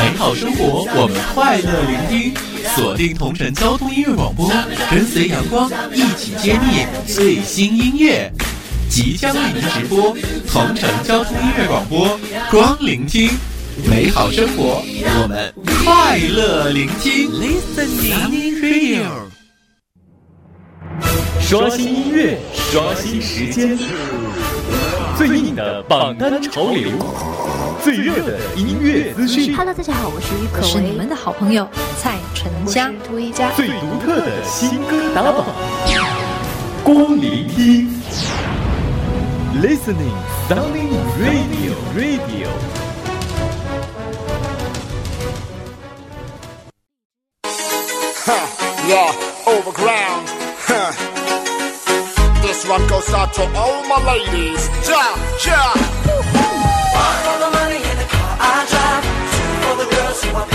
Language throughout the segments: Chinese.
美好生活，我们快乐聆听，锁定同城交通音乐广播，跟随阳光一起揭秘最新音乐。即将为您直播同城交通音乐广播，光聆听美好生活，我们快乐聆听。Listening Radio，刷新音乐，刷新时间，最硬的榜单潮流，最热的音乐资讯。Hello，大家好，我是于可为，是你们的好朋友蔡淳佳。最独特的新歌打榜，光聆听。Listening Sunny Radio Radio。Huh, yeah, overground. Huh. This one goes out to all my ladies. Ja, ja. One for the money in the car I drive. Two for the girls who are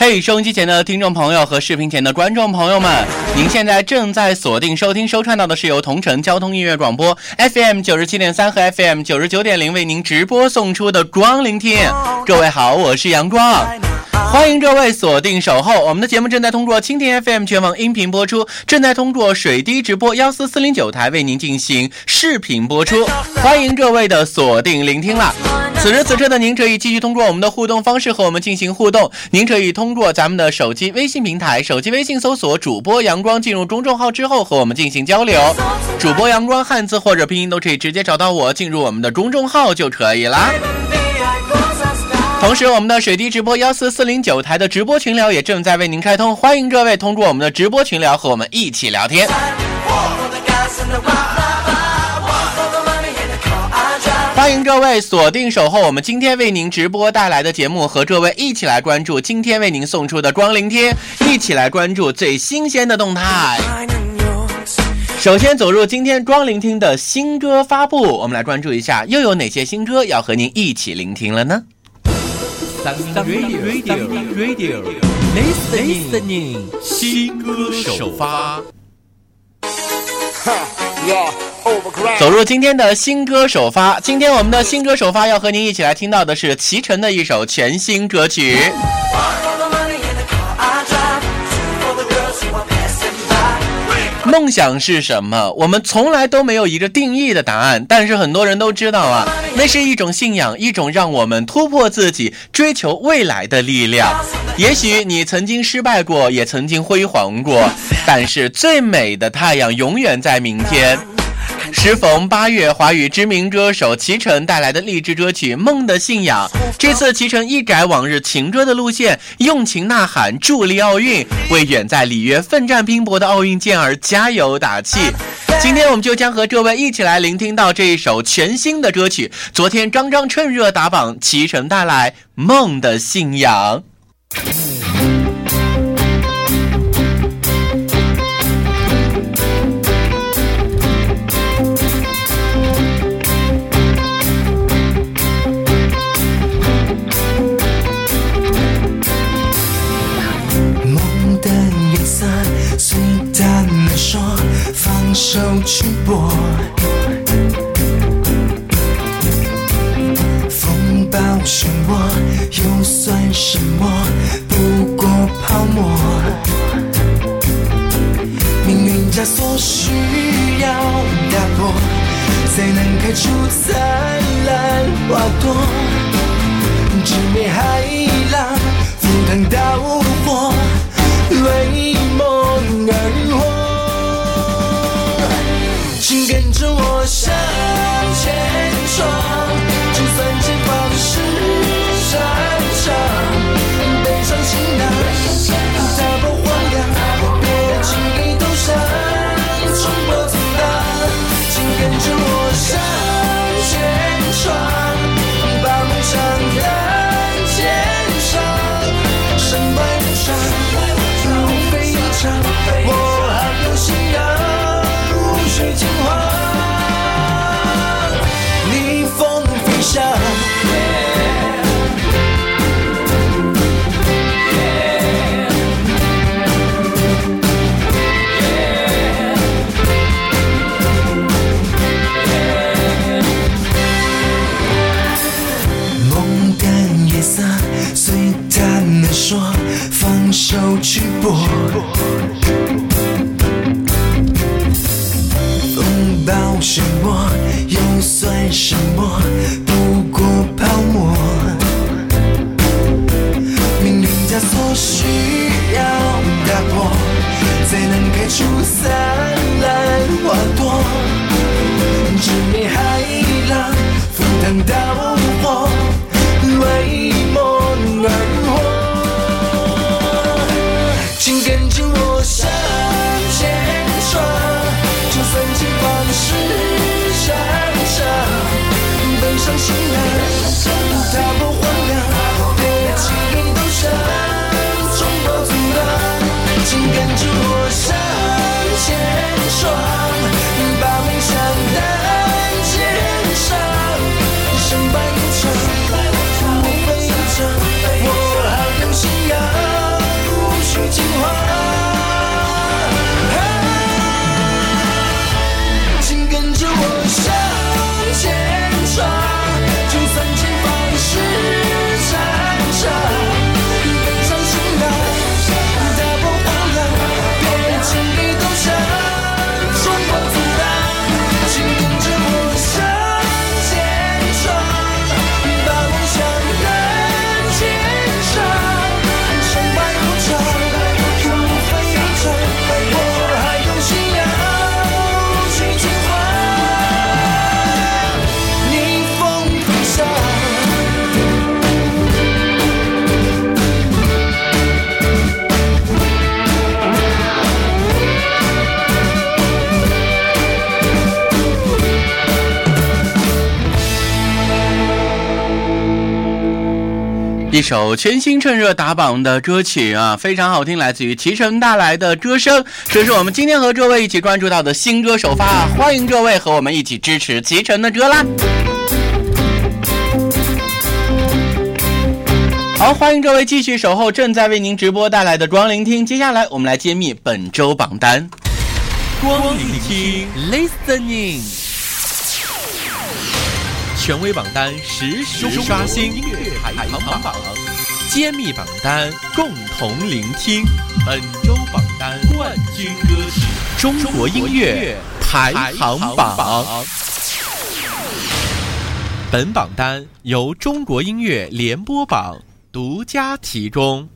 嘿，收音机前的听众朋友和视频前的观众朋友们，您现在正在锁定收听收看到的是由同城交通音乐广播 FM 九十七点三和 FM 九十九点零为您直播送出的光聆听。各位好，我是阳光。欢迎各位锁定守候，我们的节目正在通过蜻蜓 FM 全网音频播出，正在通过水滴直播幺四四零九台为您进行视频播出。欢迎各位的锁定聆听啦！此时此刻的您可以继续通过我们的互动方式和我们进行互动，您可以通通过咱们的手机微信平台，手机微信搜索主播阳光，进入公众号之后和我们进行交流。主播阳光汉字或者拼音都可以直接找到我，进入我们的公众号就可以啦。同时，我们的水滴直播幺四四零九台的直播群聊也正在为您开通，欢迎各位通过我们的直播群聊和我们一起聊天。欢迎各位锁定守候我们今天为您直播带来的节目，和各位一起来关注今天为您送出的光聆听，一起来关注最新鲜的动态。首先走入今天光聆听的新歌发布，我们来关注一下又有哪些新歌要和您一起聆听了呢？Radio Radio Radio Listening 新歌首发。Huh, yeah, overground. 走入今天的新歌首发，今天我们的新歌首发要和您一起来听到的是齐晨的一首全新歌曲。梦想是什么？我们从来都没有一个定义的答案，但是很多人都知道啊，那是一种信仰，一种让我们突破自己、追求未来的力量。也许你曾经失败过，也曾经辉煌过，但是最美的太阳永远在明天。时逢八月，华语知名歌手齐晨带来的励志歌曲《梦的信仰》。这次齐晨一改往日情歌的路线，用情呐喊，助力奥运，为远在里约奋战拼搏的奥运健儿加油打气。今天我们就将和各位一起来聆听到这一首全新的歌曲。昨天刚刚趁热打榜，齐晨带来《梦的信仰》。手去搏。风暴漩涡又算什么？不过泡沫。命运枷锁需要打破，才能开出灿烂花朵。直面海浪，赴汤蹈火，为风暴漩涡又算什么？不过泡沫。命运枷锁需要打破，才能开出灿烂花朵。直面海浪，赴汤蹈，我向前闯，就算前方是山上，登上行囊，一首全新趁热打榜的歌曲啊，非常好听，来自于齐晨带来的歌声。这是我们今天和各位一起关注到的新歌首发，欢迎各位和我们一起支持齐晨的歌啦！好，欢迎各位继续守候正在为您直播带来的光聆听。接下来我们来揭秘本周榜单。光聆听，listening，权威榜单实时刷新音乐排行榜，揭秘榜单共同聆听本周榜单冠军歌曲中国音乐排行榜。本榜单由中国音乐联播榜独家提供。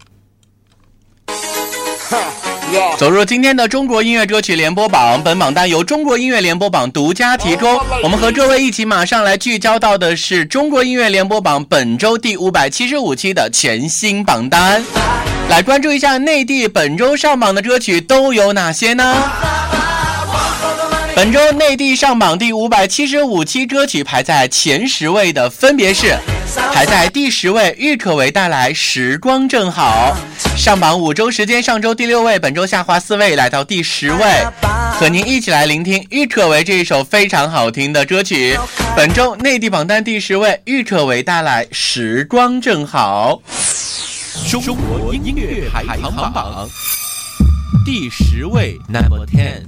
走入今天的中国音乐歌曲联播榜，本榜单由中国音乐联播榜独家提供。我们和各位一起马上来聚焦到的是中国音乐联播榜本周第五百七十五期的全新榜单，来关注一下内地本周上榜的歌曲都有哪些呢？本周内地上榜第五百七十五期歌曲排在前十位的分别是：排在第十位郁可唯带来《时光正好》，上榜五周时间，上周第六位，本周下滑四位，来到第十位。和您一起来聆听郁可唯这一首非常好听的歌曲。本周内地榜单第十位，郁可唯带来《时光正好》。中国音乐排行榜第十位，Number Ten。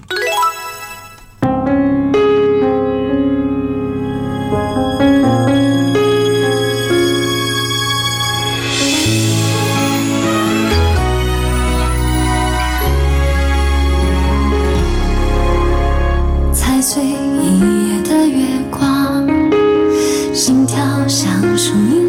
像树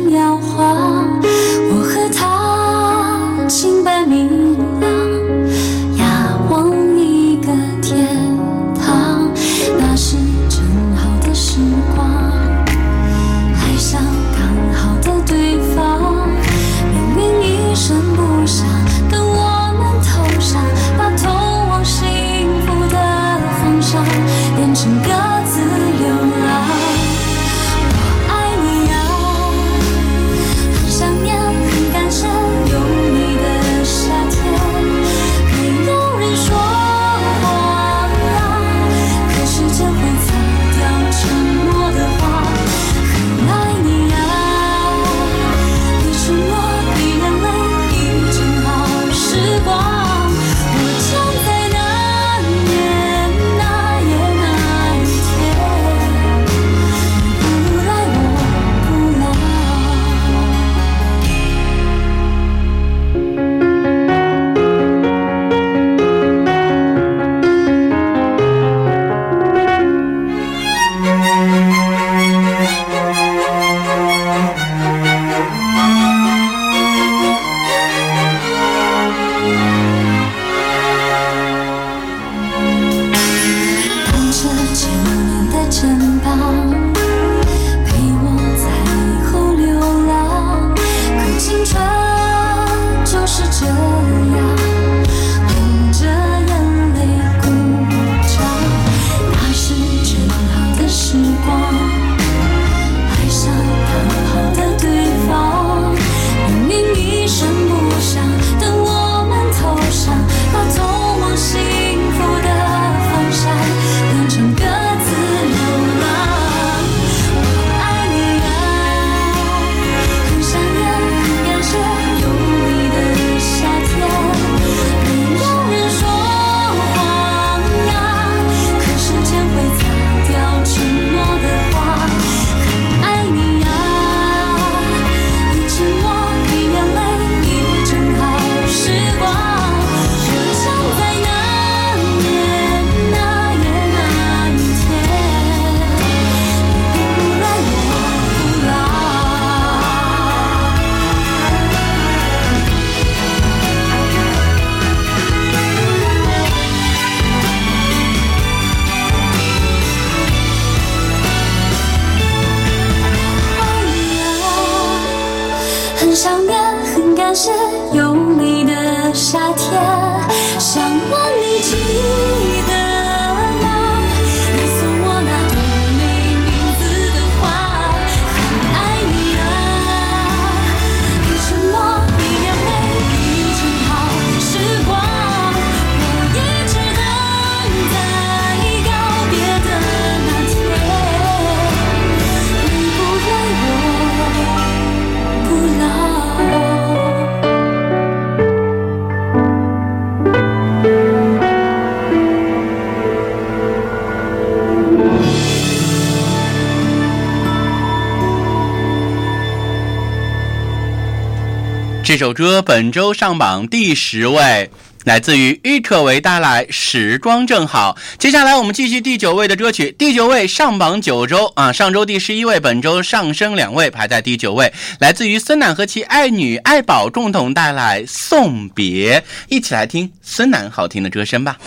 这首歌本周上榜第十位，来自于郁可唯带来《时光正好》。接下来我们继续第九位的歌曲，第九位上榜九周啊，上周第十一位，本周上升两位，排在第九位，来自于孙楠和其爱女爱宝共同带来《送别》，一起来听孙楠好听的歌声吧。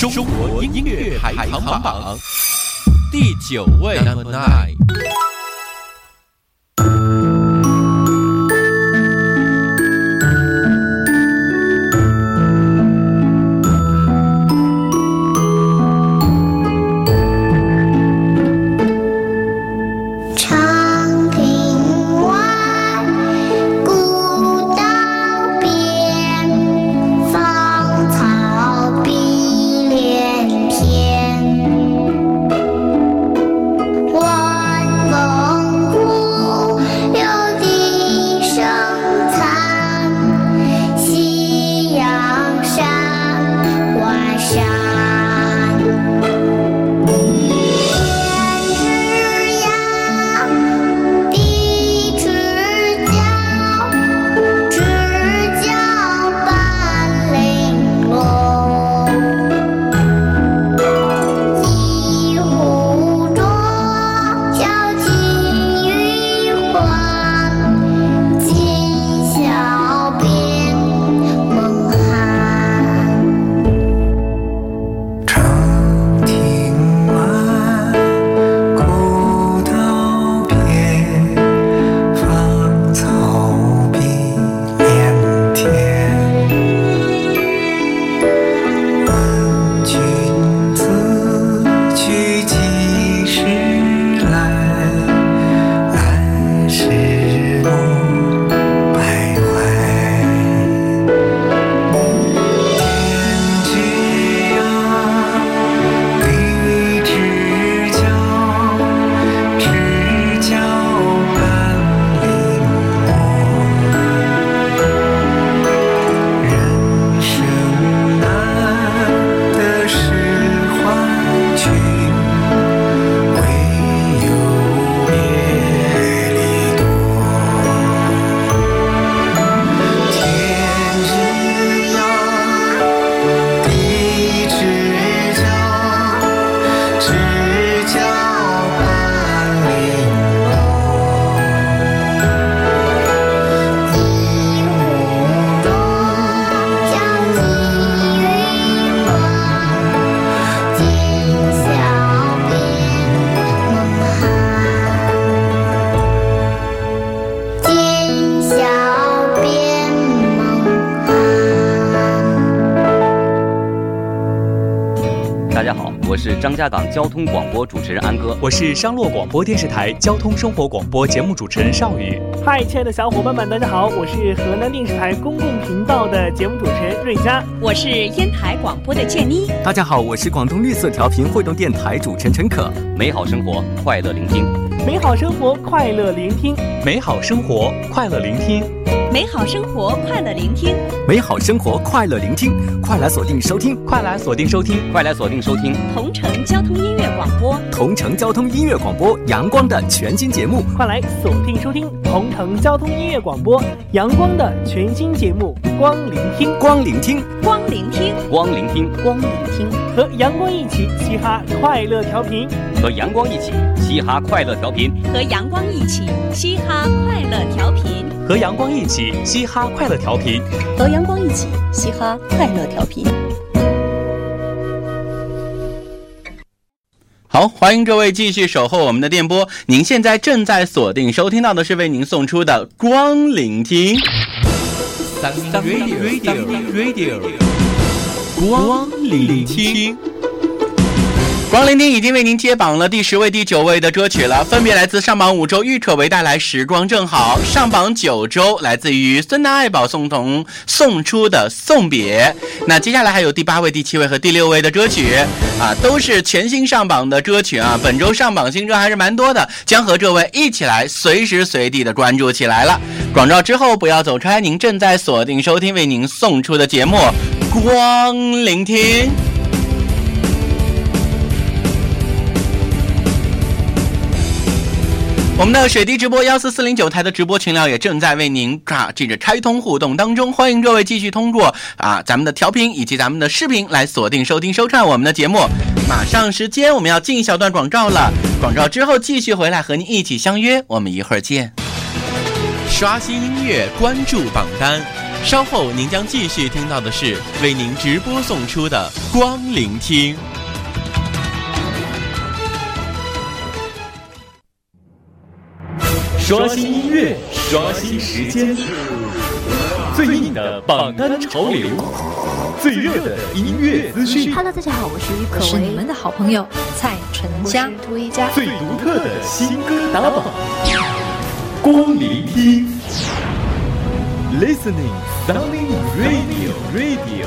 中国音乐排行榜第九位，Number Nine。家港交通广播主持人安哥。我是商洛广播电视台交通生活广播节目主持人邵宇。嗨，亲爱的小伙伴们，大家好，我是河南电视台公共频道的节目主持人瑞佳。我是烟台广播的建妮。大家好，我是广东绿色调频汇动电台主持人陈可。美好生活，快乐聆听。美好生活，快乐聆听。美好生活，快乐聆听。美好生活，快乐聆听。美好生活，快乐聆听，快来锁定收听，快来锁定收听，快来锁定收听。同城交通音乐广播。同城交通音乐广播阳光的全新节目，快来锁定收听。同城交通音乐广播。阳光的全新节目《光聆听》，光聆听，光聆听，光聆听，光聆听，和阳光一起嘻哈快乐调频，和阳光一起嘻哈快乐调频，和阳光一起嘻哈快乐调频，和阳光一起嘻哈快乐调频，和阳光一起嘻哈快乐调频。好，欢迎各位继续守候我们的电波。您现在正在锁定收听到的是为您送出的光聆听。radio radio radio，光聆听。光聆听已经为您接榜了第十位、第九位的歌曲了，分别来自上榜五周郁可唯带来《时光正好》，上榜九周来自于孙楠爱宝送童送出的《送别》。那接下来还有第八位、第七位和第六位的歌曲啊，都是全新上榜的歌曲啊。本周上榜新歌还是蛮多的，将和各位一起来随时随地的关注起来了。广告之后不要走开，您正在锁定收听为您送出的节目《光聆听》。我们的水滴直播幺四四零九台的直播群聊也正在为您啊这个开通互动当中，欢迎各位继续通过啊咱们的调频以及咱们的视频来锁定收听收看我们的节目。马上时间我们要进一小段广告了，广告之后继续回来和您一起相约，我们一会儿见。刷新音乐，关注榜单。稍后您将继续听到的是为您直播送出的光聆听。刷新音乐，刷新时间，最硬的榜单潮流，最热的音乐资讯，Hello，大家好，我是于可你们的好朋友蔡淳佳，涂一佳，最独特的新歌打榜，光聆听，Listening Sunny Radio Radio。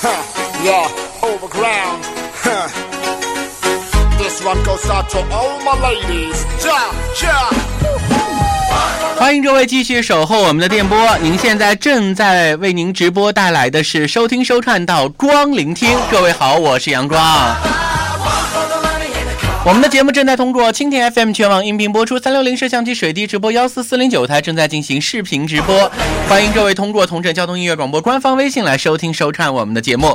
Huh, yeah, overground. 欢迎各位继续守候我们的电波，您现在正在为您直播带来的是收听收看到光聆听。各位好，我是阳光。我们的节目正在通过蜻蜓 FM 全网音频播出，三六零摄像机水滴直播幺四四零九台正在进行视频直播，欢迎各位通过同城交通音乐广播官方微信来收听收看我们的节目。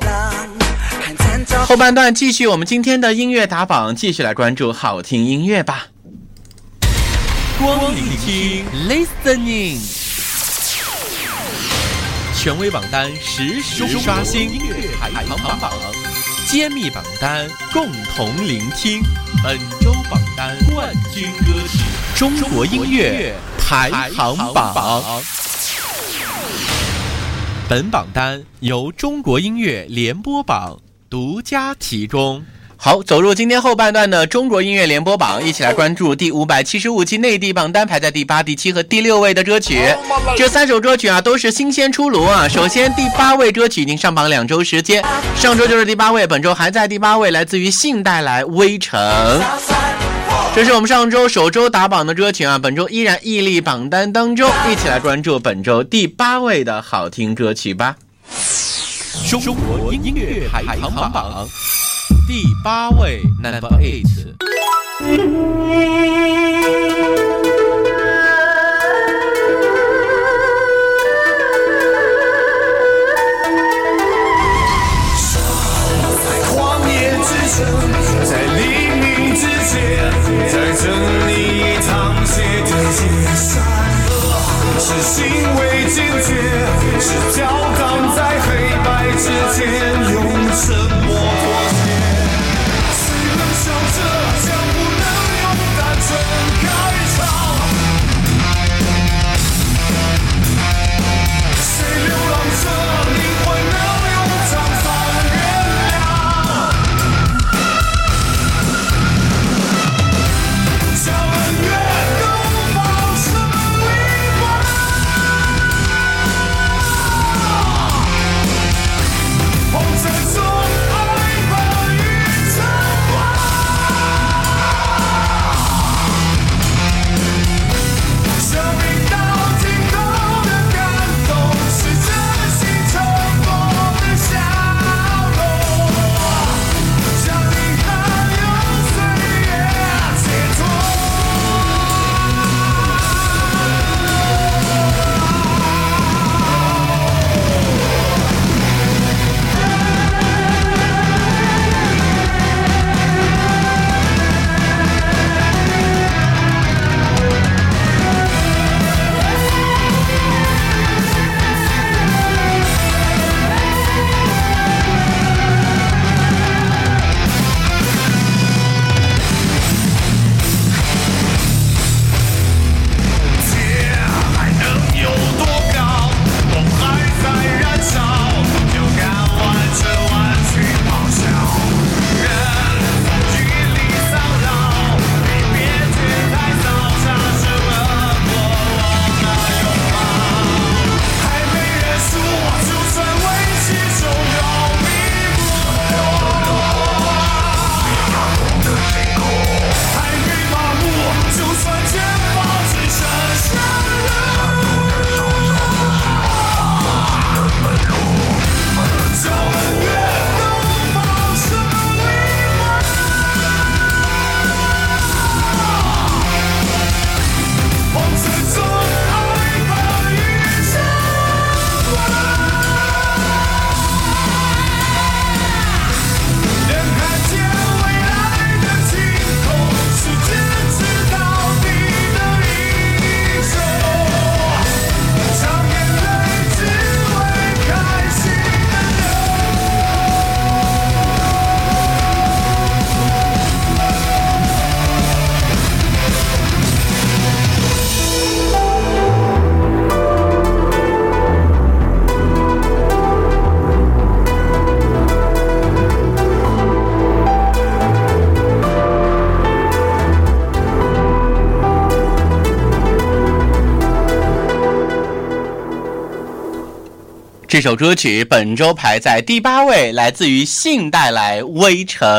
后半段继续我们今天的音乐打榜，继续来关注好听音乐吧。光聆听，listening，权威榜单实时刷新音乐排行榜，揭秘榜单共同聆听本周榜单冠军歌曲，中国音乐排行榜。本榜单由中国音乐联播榜独家提供。好，走入今天后半段的中国音乐联播榜，一起来关注第五百七十五期内地榜单排在第八、第七和第六位的歌曲。这三首歌曲啊都是新鲜出炉啊。首先，第八位歌曲已经上榜两周时间，上周就是第八位，本周还在第八位，来自于信带来《微城》。这是我们上周首周打榜的歌曲啊，本周依然屹立榜单当中，一起来关注本周第八位的好听歌曲吧。中国音乐排行榜。第八位，Number Eight。这首歌曲本周排在第八位，来自于信带来《微尘》。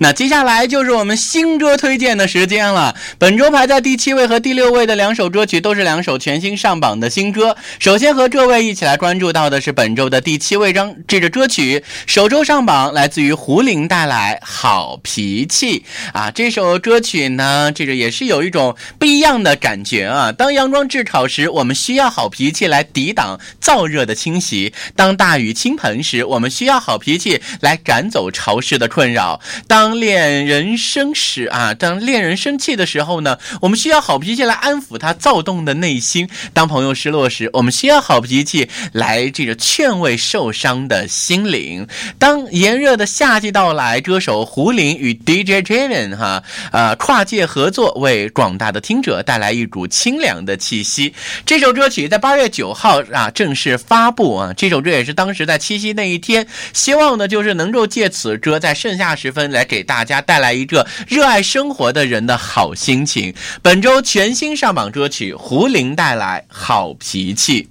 那接下来就是我们新歌推荐的时间了。本周排在第七位和第六位的两首歌曲都是两首全新上榜的新歌。首先和各位一起来关注到的是本周的第七位张这个歌曲，首周上榜来自于胡林带来《好脾气》啊。这首歌曲呢，这个也是有一种不一样的感觉啊。当阳光炙烤时，我们需要好脾气来抵挡燥热的侵袭；当大雨倾盆时，我们需要好脾气来赶走潮湿的困扰；当恋人生时啊，当恋人生气的时候呢，我们需要好脾气来安抚他躁动的内心；当朋友失落时，我们需要好脾气来这个劝慰受伤的心灵；当炎热的夏季到来，歌手胡林与 DJ Javen 哈呃跨界合作，为广大的听者带来一股清凉的气息。这首歌曲在八月九号啊正式发布啊，首歌也是当时在七夕那一天，希望呢就是能够借此歌在盛夏时分来给大家带来一个热爱生活的人的好心情。本周全新上榜歌曲，胡林带来《好脾气》。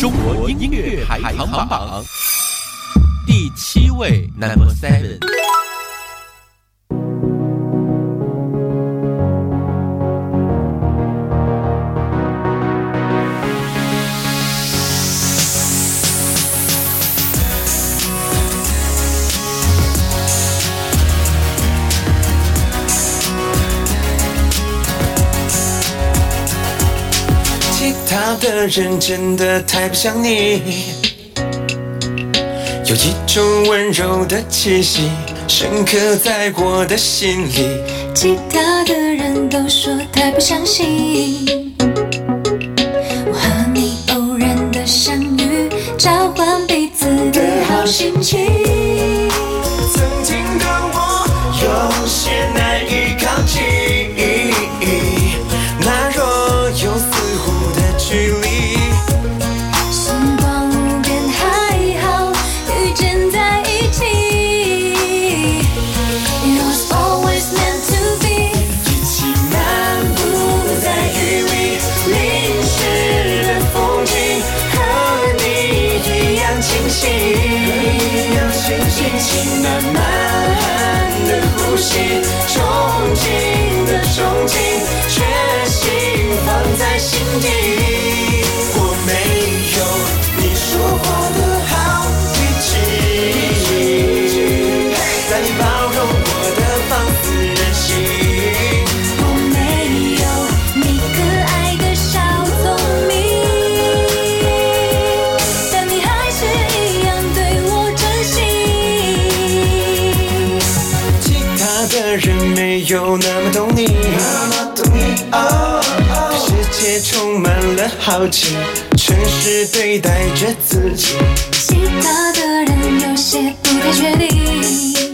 中国音乐排行榜第七位，Number Seven。的人真的太不像你，有一种温柔的气息，深刻在我的心里。其他的人都说太不相信，我和你偶然的相遇，交换彼此的好心情。在好奇，诚实对待着自己。其他的人有些不太确定，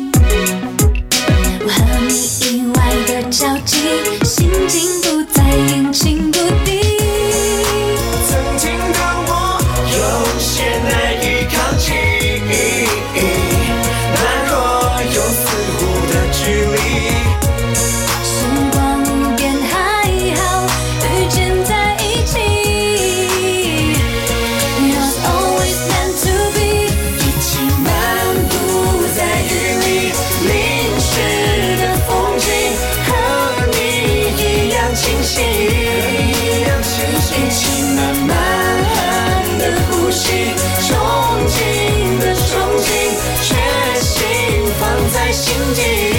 憬的憧憬，决心放在心底。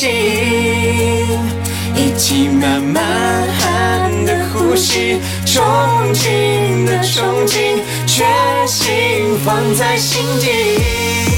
心一起慢。慢慢的呼吸，憧憬的憧憬，决心放在心底。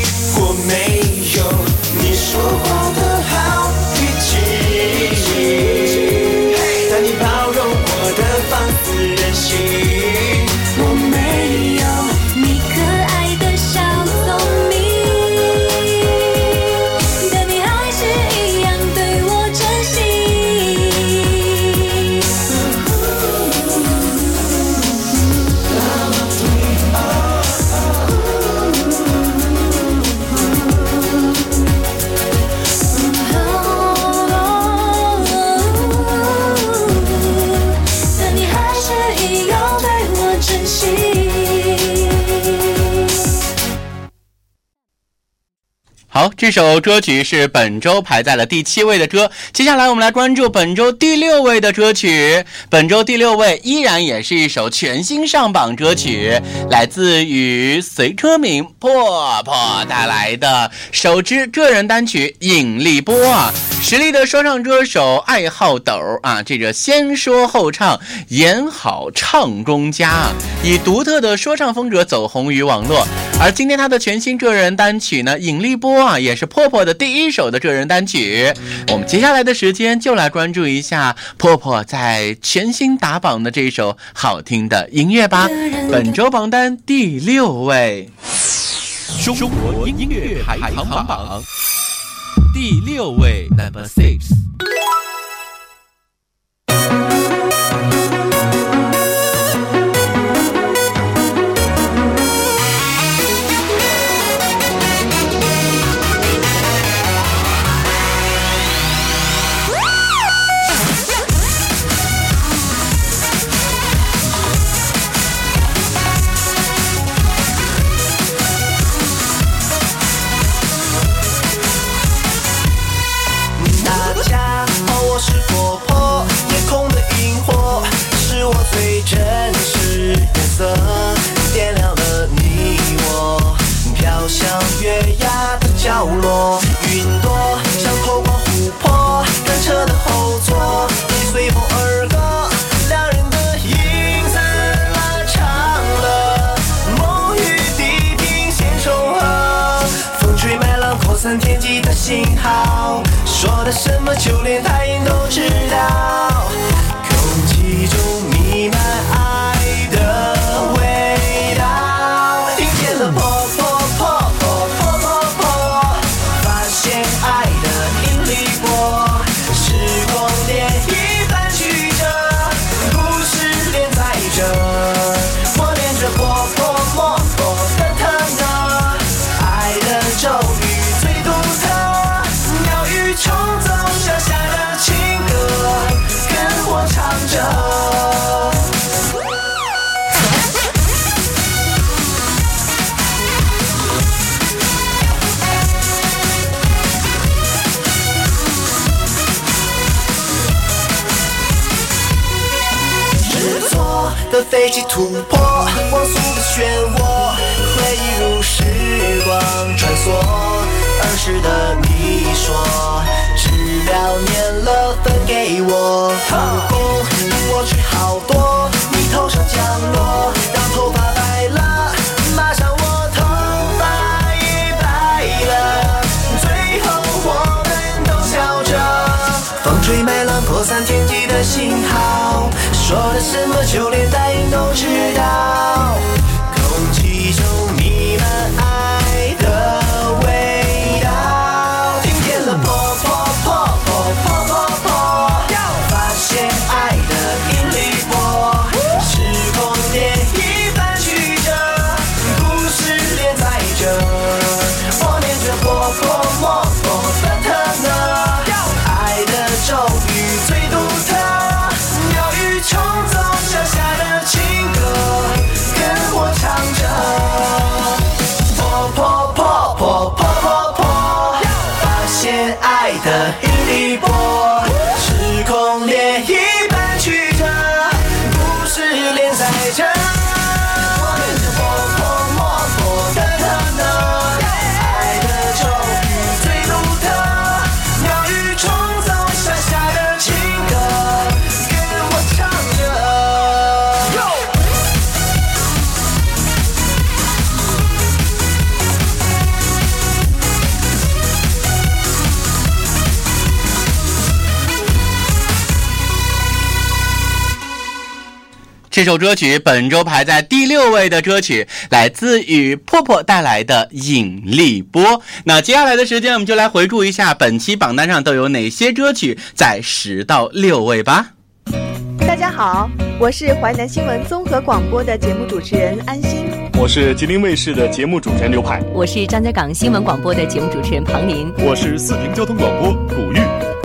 这首歌曲是本周排在了第七位的歌。接下来我们来关注本周第六位的歌曲。本周第六位依然也是一首全新上榜歌曲，来自于随车敏破破带来的首支个人单曲《引力波》啊。实力的说唱歌手爱好斗啊，这个先说后唱，演好唱功佳，以独特的说唱风格走红于网络。而今天他的全新个人单曲呢，《引力波》啊，也是破破的第一首的个人单曲。我们接下来的时间就来关注一下破破在全新打榜的这一首好听的音乐吧。本周榜单第六位，中国音乐排行榜第六位，Number Six。好，说的什么就连太阳都知道，突破光速的漩涡，回忆如时光穿梭。儿时的你说，指标粘了分给我，不公我吃好多，你头上降落，让头发白了，马上我头发也白了，最后我们都笑着。风吹麦浪扩散天际的信号，说的什么就连大知道。连载这首歌曲本周排在第六位的歌曲，来自于破破带来的《引力波》。那接下来的时间，我们就来回顾一下本期榜单上都有哪些歌曲在十到六位吧。大家好，我是淮南新闻综合广播的节目主持人安心。我是吉林卫视的节目主持人刘海，我是张家港新闻广播的节目主持人庞林，我是四平交通广播古玉，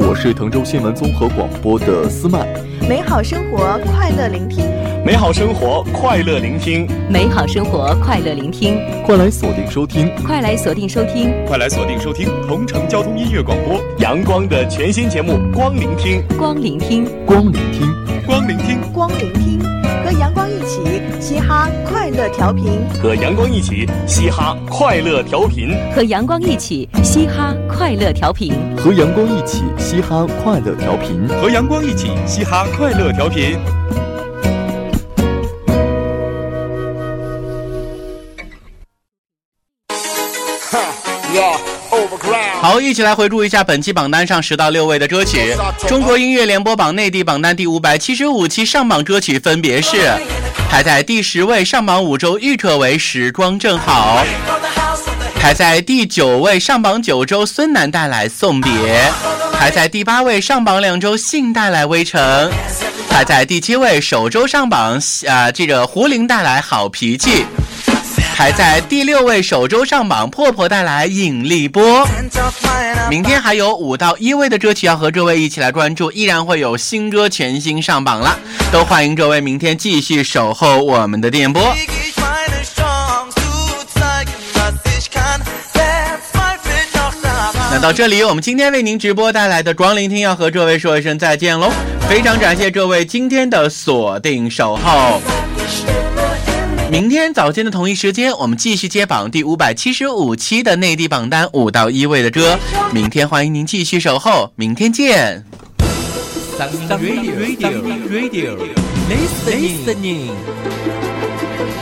我是滕州新闻综合广播的思曼。美好生活，快乐聆听。美好生活，快乐聆听。美好生活，快乐聆听。快来锁定收听，快来锁定收听，快来锁定收听同城交通音乐广播，阳光的全新节目《光聆听》，光聆听，光聆听，光聆听，光聆听，和阳光一起嘻哈快乐调频，和阳光一起嘻哈快乐调频，和阳光一起嘻哈快乐调频，和阳光一起嘻哈快乐调频，和阳光一起嘻哈快乐调频。好，一起来回顾一下本期榜单上十到六位的歌曲。中国音乐联播榜内地榜单第五百七十五期上榜歌曲分别是：排在第十位上榜五周郁可唯《时光正好》，排在第九位上榜九周孙楠带来《送别》，排在第八位上榜两周信带来《微城》，排在第七位首周上榜啊这个胡林带来《好脾气》。排在第六位，首周上榜，破破带来引力波。明天还有五到一位的歌曲要和各位一起来关注，依然会有新歌全新上榜了，都欢迎各位明天继续守候我们的电波。那到这里，我们今天为您直播带来的光聆听要和各位说一声再见喽，非常感谢各位今天的锁定守候。明天早间的同一时间，我们继续接榜第五百七十五期的内地榜单五到一位的歌。明天欢迎您继续守候，明天见。Radio，Radio，Listening，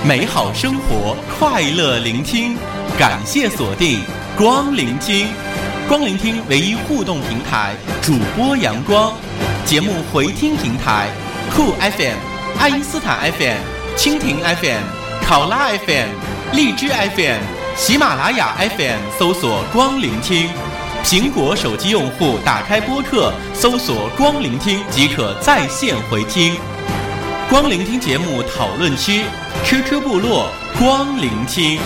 美好生活，快乐聆听，感谢锁定光聆听，光聆听唯一互动平台，主播阳光，节目回听平台，酷 FM，爱因斯坦 FM。蜻蜓 FM、考拉 FM、荔枝 FM、喜马拉雅 FM 搜索“光聆听”，苹果手机用户打开播客搜索“光聆听”即可在线回听。光聆听节目讨论区，，QQ 部落光聆听。